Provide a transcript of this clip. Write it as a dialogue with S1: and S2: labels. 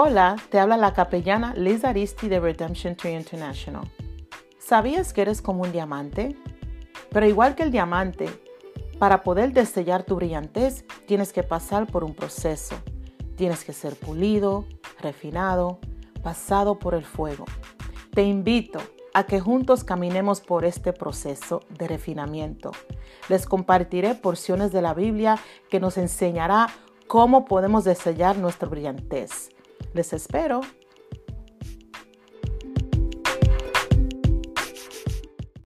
S1: Hola, te habla la capellana Liz Aristi de Redemption Tree International. ¿Sabías que eres como un diamante? Pero igual que el diamante, para poder destellar tu brillantez tienes que pasar por un proceso. Tienes que ser pulido, refinado, pasado por el fuego. Te invito a que juntos caminemos por este proceso de refinamiento. Les compartiré porciones de la Biblia que nos enseñará cómo podemos desellar nuestra brillantez. Les espero